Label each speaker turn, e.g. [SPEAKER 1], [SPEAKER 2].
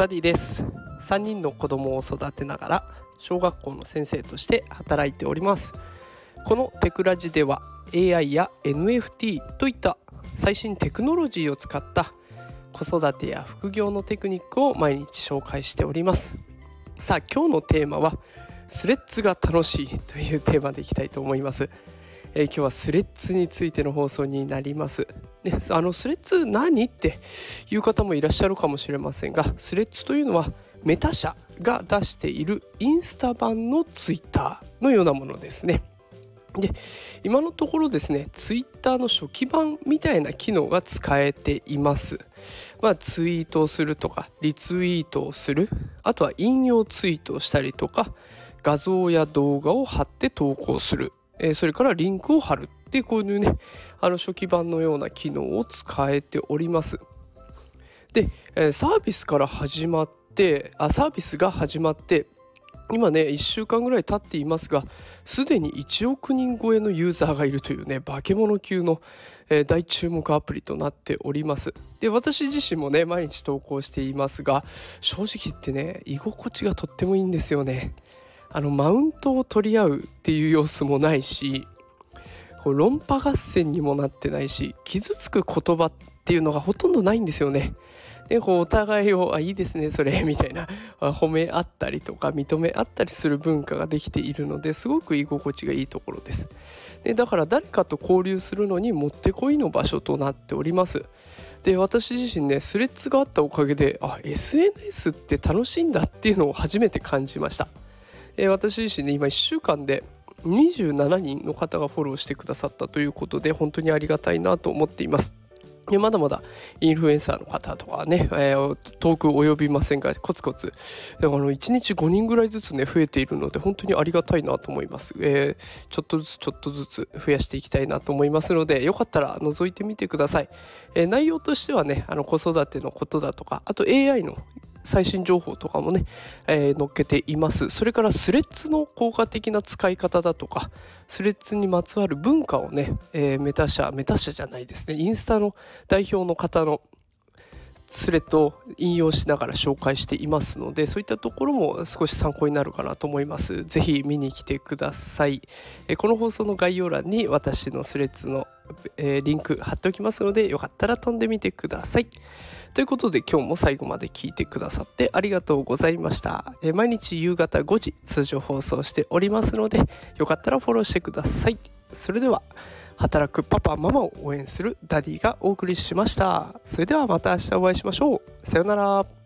[SPEAKER 1] ダディです。3人の子供を育てながら小学校の先生として働いております。このテクラジでは AI や NFT といった最新テクノロジーを使った子育てや副業のテクニックを毎日紹介しております。さあ今日のテーマはスレッズが楽しいというテーマでいきたいと思います。えー、今日はスレッズについての放送になります。ね、あのスレッズ何っていう方もいらっしゃるかもしれませんがスレッズというのはメタ社が出しているインスタ版のツイッターのようなものですね。で今のところですねツイッターの初期版みたいな機能が使えています。まあ、ツイートをするとかリツイートをするあとは引用ツイートをしたりとか画像や動画を貼って投稿するえそれからリンクを貼るってこういうね あの初期版のような機能を使えております。で、えサービスから始まってあサービスが始まって今ね1週間ぐらい経っていますがすでに1億人超えのユーザーがいるというね化け物級の、えー、大注目アプリとなっておりますで私自身もね毎日投稿していますが正直言ってね居心地がとってもいいんですよねあのマウントを取り合うっていう様子もないしこう論破合戦にもなってないし傷つく言葉っていうのがほとんどないんですよね。でこうお互いを「あいいですねそれ」みたいな褒め合ったりとか認め合ったりする文化ができているのですごく居心地がいいところです。でだから誰かと交流するのにもってこいの場所となっております。で私自身ねスレッズがあったおかげであ SNS って楽しいんだっていうのを初めて感じました。えー、私自身ね今1週間で27人の方がフォローしてくださったということで本当にありがたいなと思っています。まだまだインフルエンサーの方とかね、えー、遠く及びませんがコツコツあの1日5人ぐらいずつね増えているので本当にありがたいなと思います、えー、ちょっとずつちょっとずつ増やしていきたいなと思いますのでよかったら覗いてみてください、えー、内容としてはねあの子育てのことだとかあと AI の最新情報とかもね、えー、載っけています。それからスレッズの効果的な使い方だとかスレッズにまつわる文化をね、えー、メタ社メタ社じゃないですね。インスタの代表の方のスレッドを引用しながら紹介していますのでそういったところも少し参考になるかなと思います。是非見に来てください。えこの放送の概要欄に私のスレッズの、え、リンク貼っておきますのでよかったら飛んでみてください。ということで今日も最後まで聞いてくださってありがとうございました。え毎日夕方5時通常放送しておりますのでよかったらフォローしてください。それでは働くパパママを応援するダディがお送りしました。それではまた明日お会いしましょう。さようなら。